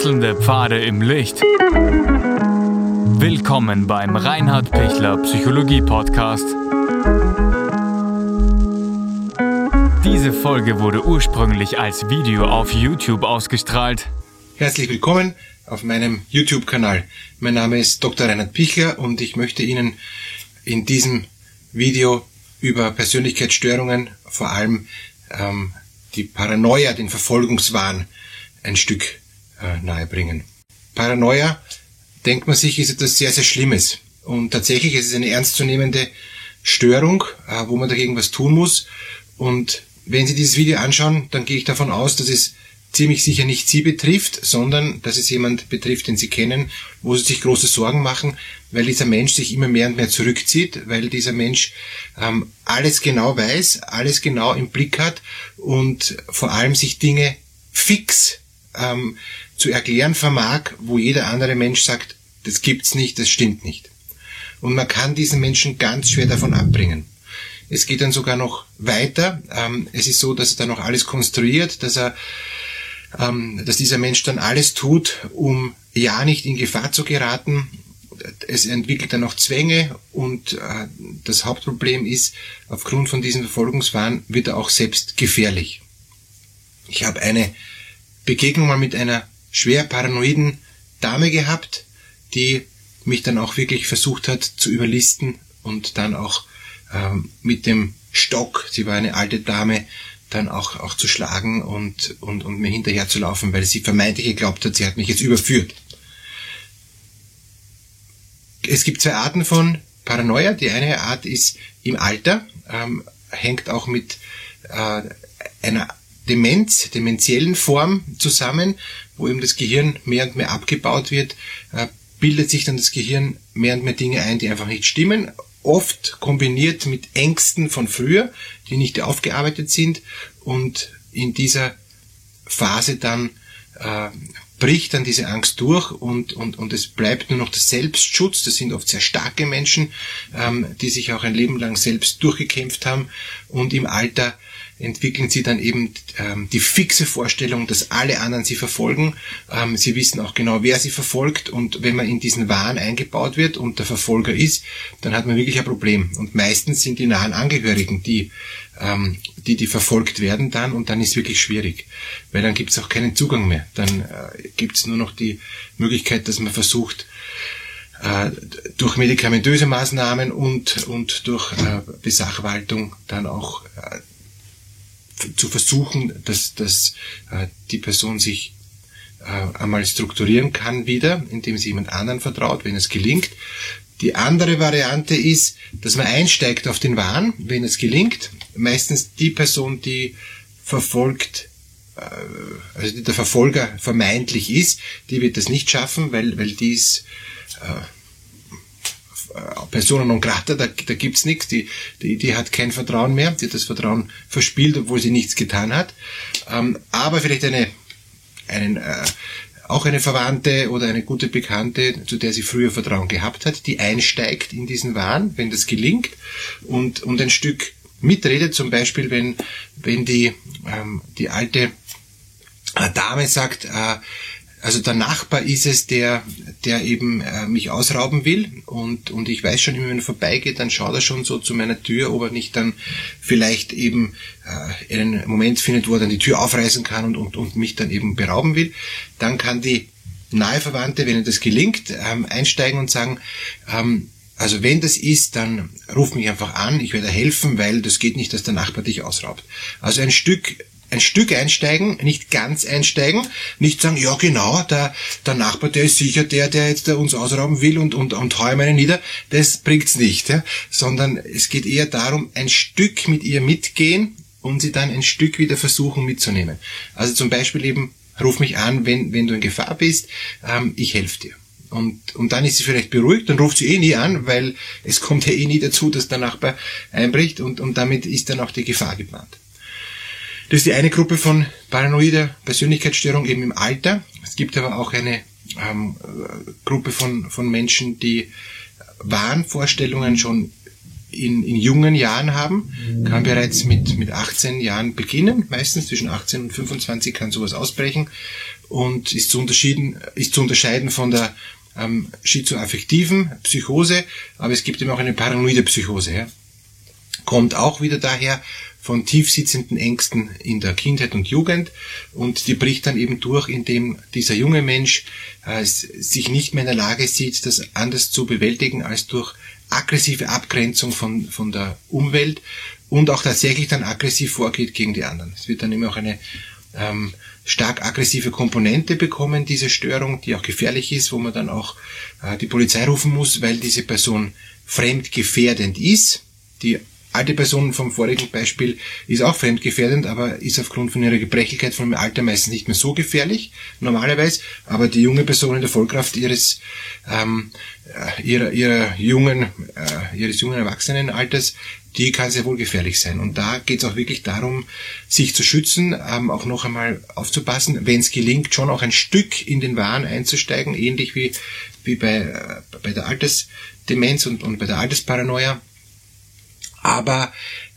Wechselnde Pfade im Licht. Willkommen beim Reinhard Pichler Psychologie Podcast. Diese Folge wurde ursprünglich als Video auf YouTube ausgestrahlt. Herzlich willkommen auf meinem YouTube-Kanal. Mein Name ist Dr. Reinhard Pichler und ich möchte Ihnen in diesem Video über Persönlichkeitsstörungen, vor allem ähm, die Paranoia, den Verfolgungswahn, ein Stück nahebringen. Paranoia, denkt man sich, ist etwas sehr, sehr Schlimmes. Und tatsächlich ist es eine ernstzunehmende Störung, äh, wo man dagegen was tun muss. Und wenn Sie dieses Video anschauen, dann gehe ich davon aus, dass es ziemlich sicher nicht Sie betrifft, sondern dass es jemand betrifft, den Sie kennen, wo Sie sich große Sorgen machen, weil dieser Mensch sich immer mehr und mehr zurückzieht, weil dieser Mensch ähm, alles genau weiß, alles genau im Blick hat und vor allem sich Dinge fix ähm, zu erklären vermag, wo jeder andere Mensch sagt, das gibt's nicht, das stimmt nicht. Und man kann diesen Menschen ganz schwer davon abbringen. Es geht dann sogar noch weiter. Ähm, es ist so, dass er dann noch alles konstruiert, dass er, ähm, dass dieser Mensch dann alles tut, um ja nicht in Gefahr zu geraten. Es entwickelt dann noch Zwänge und äh, das Hauptproblem ist, aufgrund von diesem Verfolgungswahn wird er auch selbst gefährlich. Ich habe eine Begegnung mal mit einer schwer paranoiden Dame gehabt, die mich dann auch wirklich versucht hat zu überlisten und dann auch ähm, mit dem Stock, sie war eine alte Dame, dann auch, auch zu schlagen und, und, und mir hinterher zu laufen, weil sie vermeintlich geglaubt hat, sie hat mich jetzt überführt. Es gibt zwei Arten von Paranoia. Die eine Art ist im Alter, ähm, hängt auch mit äh, einer Demenz, dementiellen Form zusammen, wo eben das Gehirn mehr und mehr abgebaut wird, äh, bildet sich dann das Gehirn mehr und mehr Dinge ein, die einfach nicht stimmen, oft kombiniert mit Ängsten von früher, die nicht aufgearbeitet sind. Und in dieser Phase dann äh, bricht dann diese Angst durch und, und, und es bleibt nur noch der Selbstschutz. Das sind oft sehr starke Menschen, ähm, die sich auch ein Leben lang selbst durchgekämpft haben und im Alter entwickeln sie dann eben ähm, die fixe Vorstellung, dass alle anderen sie verfolgen. Ähm, sie wissen auch genau, wer sie verfolgt und wenn man in diesen Wahn eingebaut wird und der Verfolger ist, dann hat man wirklich ein Problem. Und meistens sind die nahen Angehörigen, die ähm, die, die verfolgt werden dann und dann ist wirklich schwierig, weil dann gibt es auch keinen Zugang mehr. Dann äh, gibt es nur noch die Möglichkeit, dass man versucht, äh, durch medikamentöse Maßnahmen und, und durch äh, Besachwaltung dann auch äh, zu versuchen, dass, dass äh, die Person sich äh, einmal strukturieren kann wieder, indem sie jemand anderen vertraut, wenn es gelingt. Die andere Variante ist, dass man einsteigt auf den Wahn, wenn es gelingt. Meistens die Person, die verfolgt, äh, also die der Verfolger vermeintlich ist, die wird das nicht schaffen, weil, weil die ist äh, Persona non grata, da, da gibt's nichts, die, die, die hat kein Vertrauen mehr, die hat das Vertrauen verspielt, obwohl sie nichts getan hat. Ähm, aber vielleicht eine, einen, äh, auch eine Verwandte oder eine gute Bekannte, zu der sie früher Vertrauen gehabt hat, die einsteigt in diesen Wahn, wenn das gelingt und, und ein Stück mitredet, zum Beispiel wenn, wenn die, ähm, die alte äh, Dame sagt, äh, also der Nachbar ist es, der, der eben äh, mich ausrauben will und, und ich weiß schon, wenn er vorbeigeht, dann schaut er schon so zu meiner Tür, ob er nicht dann vielleicht eben äh, einen Moment findet, wo er dann die Tür aufreißen kann und, und, und mich dann eben berauben will. Dann kann die nahe Verwandte, wenn ihr das gelingt, ähm, einsteigen und sagen, ähm, also wenn das ist, dann ruf mich einfach an, ich werde helfen, weil das geht nicht, dass der Nachbar dich ausraubt. Also ein Stück ein Stück einsteigen, nicht ganz einsteigen, nicht sagen, ja genau, der, der Nachbar, der ist sicher der, der jetzt uns ausrauben will und, und, und hau ihm einen nieder, das bringt's nicht, ja? sondern es geht eher darum, ein Stück mit ihr mitgehen und sie dann ein Stück wieder versuchen mitzunehmen. Also zum Beispiel eben, ruf mich an, wenn, wenn du in Gefahr bist, ähm, ich helfe dir. Und, und dann ist sie vielleicht beruhigt, dann ruft sie eh nie an, weil es kommt ja eh nie dazu, dass der Nachbar einbricht und, und damit ist dann auch die Gefahr geplant. Das ist die eine Gruppe von paranoider Persönlichkeitsstörung eben im Alter. Es gibt aber auch eine ähm, Gruppe von, von Menschen, die Wahnvorstellungen schon in, in jungen Jahren haben, kann bereits mit, mit 18 Jahren beginnen. Meistens zwischen 18 und 25 kann sowas ausbrechen. und ist zu unterschieden, ist zu unterscheiden von der ähm, schizoaffektiven Psychose, aber es gibt eben auch eine paranoide Psychose. Ja? Kommt auch wieder daher von tiefsitzenden Ängsten in der Kindheit und Jugend und die bricht dann eben durch, indem dieser junge Mensch äh, sich nicht mehr in der Lage sieht, das anders zu bewältigen als durch aggressive Abgrenzung von, von der Umwelt und auch tatsächlich dann aggressiv vorgeht gegen die anderen. Es wird dann immer auch eine ähm, stark aggressive Komponente bekommen, diese Störung, die auch gefährlich ist, wo man dann auch äh, die Polizei rufen muss, weil diese Person fremdgefährdend ist. Die alte Person vom vorigen Beispiel ist auch fremdgefährdend, aber ist aufgrund von ihrer Gebrechlichkeit von dem Alter meistens nicht mehr so gefährlich, normalerweise. Aber die junge Person in der Vollkraft ihres, ähm, äh, ihrer, ihrer jungen, äh, ihres jungen Erwachsenenalters die kann sehr wohl gefährlich sein. Und da geht es auch wirklich darum, sich zu schützen, ähm, auch noch einmal aufzupassen, wenn es gelingt, schon auch ein Stück in den Wahn einzusteigen, ähnlich wie, wie bei, äh, bei der Altersdemenz und, und bei der Altersparanoia. Aber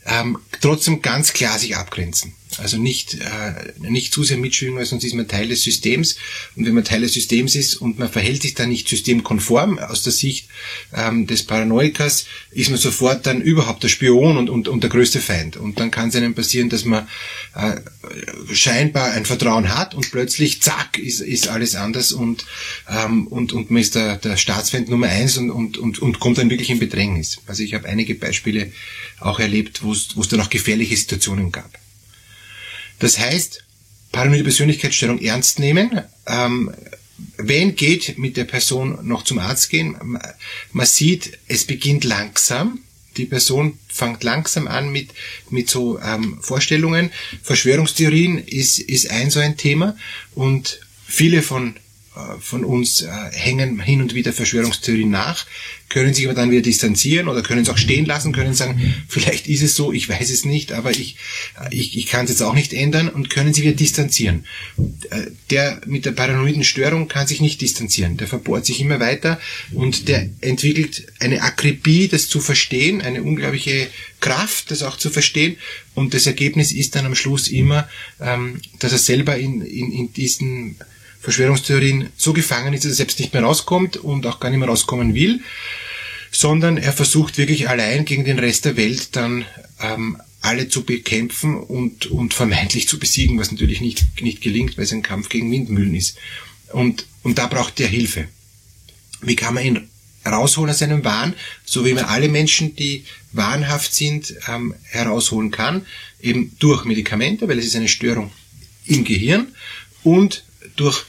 ähm, trotzdem ganz klar sich abgrenzen. Also nicht, äh, nicht zu sehr mitschwingen, weil sonst ist man Teil des Systems. Und wenn man Teil des Systems ist und man verhält sich dann nicht systemkonform aus der Sicht ähm, des Paranoikers, ist man sofort dann überhaupt der Spion und, und, und der größte Feind. Und dann kann es einem passieren, dass man äh, scheinbar ein Vertrauen hat und plötzlich, zack, ist, ist alles anders und, ähm, und, und man ist der, der Staatsfeind Nummer eins und, und, und, und kommt dann wirklich in Bedrängnis. Also ich habe einige Beispiele auch erlebt, wo es dann auch gefährliche Situationen gab. Das heißt, paranoide Persönlichkeitsstörung ernst nehmen. Ähm, wenn geht, mit der Person noch zum Arzt gehen. Man sieht, es beginnt langsam. Die Person fängt langsam an mit, mit so ähm, Vorstellungen. Verschwörungstheorien ist, ist ein so ein Thema und viele von von uns äh, hängen hin und wieder Verschwörungstheorien nach, können sich aber dann wieder distanzieren oder können es auch stehen lassen, können sagen, vielleicht ist es so, ich weiß es nicht, aber ich, äh, ich, ich kann es jetzt auch nicht ändern und können sich wieder distanzieren. Der mit der paranoiden Störung kann sich nicht distanzieren, der verbohrt sich immer weiter und der entwickelt eine Akribie, das zu verstehen, eine unglaubliche Kraft, das auch zu verstehen. Und das Ergebnis ist dann am Schluss immer, ähm, dass er selber in, in, in diesen Verschwörungstheorien so gefangen ist, dass er selbst nicht mehr rauskommt und auch gar nicht mehr rauskommen will, sondern er versucht wirklich allein gegen den Rest der Welt dann ähm, alle zu bekämpfen und, und vermeintlich zu besiegen, was natürlich nicht, nicht gelingt, weil es ein Kampf gegen Windmühlen ist. Und, und da braucht er Hilfe. Wie kann man ihn rausholen aus seinem Wahn, so wie man alle Menschen, die wahnhaft sind, ähm, herausholen kann, eben durch Medikamente, weil es ist eine Störung im Gehirn und durch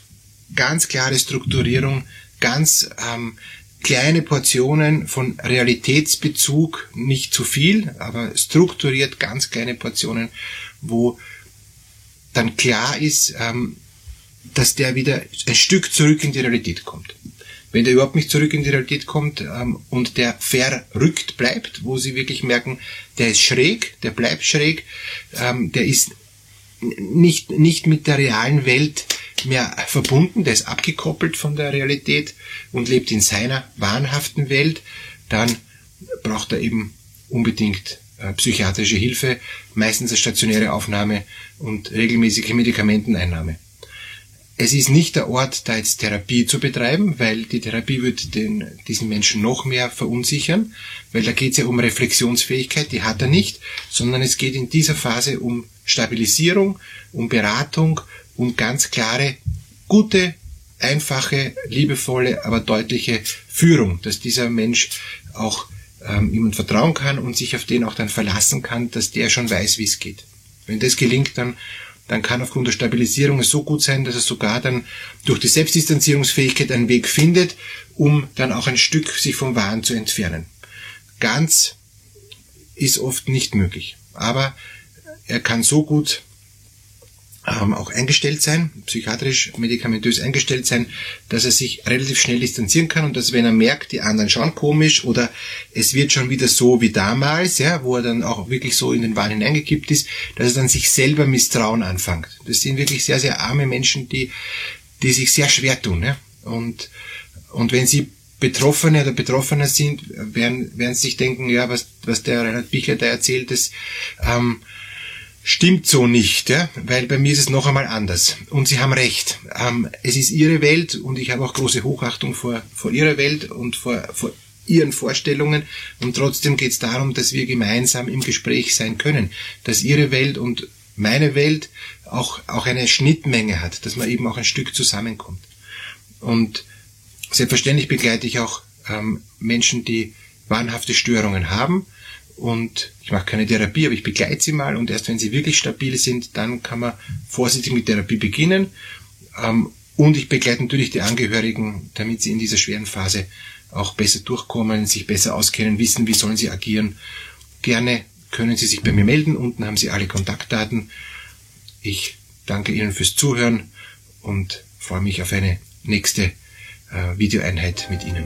ganz klare Strukturierung, ganz ähm, kleine Portionen von Realitätsbezug, nicht zu viel, aber strukturiert ganz kleine Portionen, wo dann klar ist, ähm, dass der wieder ein Stück zurück in die Realität kommt. Wenn der überhaupt nicht zurück in die Realität kommt ähm, und der verrückt bleibt, wo sie wirklich merken, der ist schräg, der bleibt schräg, ähm, der ist nicht, nicht mit der realen Welt mehr verbunden, der ist abgekoppelt von der Realität und lebt in seiner wahnhaften Welt, dann braucht er eben unbedingt äh, psychiatrische Hilfe, meistens eine stationäre Aufnahme und regelmäßige Medikamenteneinnahme. Es ist nicht der Ort, da jetzt Therapie zu betreiben, weil die Therapie wird den, diesen Menschen noch mehr verunsichern, weil da geht es ja um Reflexionsfähigkeit, die hat er nicht, sondern es geht in dieser Phase um Stabilisierung, um Beratung, um ganz klare, gute, einfache, liebevolle, aber deutliche Führung, dass dieser Mensch auch ähm, jemand vertrauen kann und sich auf den auch dann verlassen kann, dass der schon weiß, wie es geht. Wenn das gelingt, dann dann kann aufgrund der Stabilisierung es so gut sein, dass er sogar dann durch die Selbstdistanzierungsfähigkeit einen Weg findet, um dann auch ein Stück sich vom Wahn zu entfernen. Ganz ist oft nicht möglich. Aber er kann so gut ähm, auch eingestellt sein, psychiatrisch, medikamentös eingestellt sein, dass er sich relativ schnell distanzieren kann und dass wenn er merkt, die anderen schauen komisch oder es wird schon wieder so wie damals, ja, wo er dann auch wirklich so in den Wahn hineingekippt ist, dass er dann sich selber Misstrauen anfängt. Das sind wirklich sehr, sehr arme Menschen, die, die sich sehr schwer tun. Ja? Und, und wenn sie Betroffene oder Betroffener sind, werden, werden sich denken, ja, was, was der Reinhard Bichler da erzählt, das, ähm, stimmt so nicht, ja? weil bei mir ist es noch einmal anders. Und Sie haben recht. Ähm, es ist Ihre Welt und ich habe auch große Hochachtung vor, vor Ihrer Welt und vor, vor Ihren Vorstellungen. Und trotzdem geht es darum, dass wir gemeinsam im Gespräch sein können, dass Ihre Welt und meine Welt auch, auch eine Schnittmenge hat, dass man eben auch ein Stück zusammenkommt. Und selbstverständlich begleite ich auch ähm, Menschen, die wahnhafte Störungen haben und ich mache keine Therapie, aber ich begleite sie mal und erst wenn sie wirklich stabil sind, dann kann man vorsichtig mit Therapie beginnen. Ähm, und ich begleite natürlich die Angehörigen, damit sie in dieser schweren Phase auch besser durchkommen, sich besser auskennen, wissen, wie sollen sie agieren. Gerne können Sie sich bei mir melden. Unten haben Sie alle Kontaktdaten. Ich danke Ihnen fürs Zuhören und freue mich auf eine nächste äh, Videoeinheit mit Ihnen.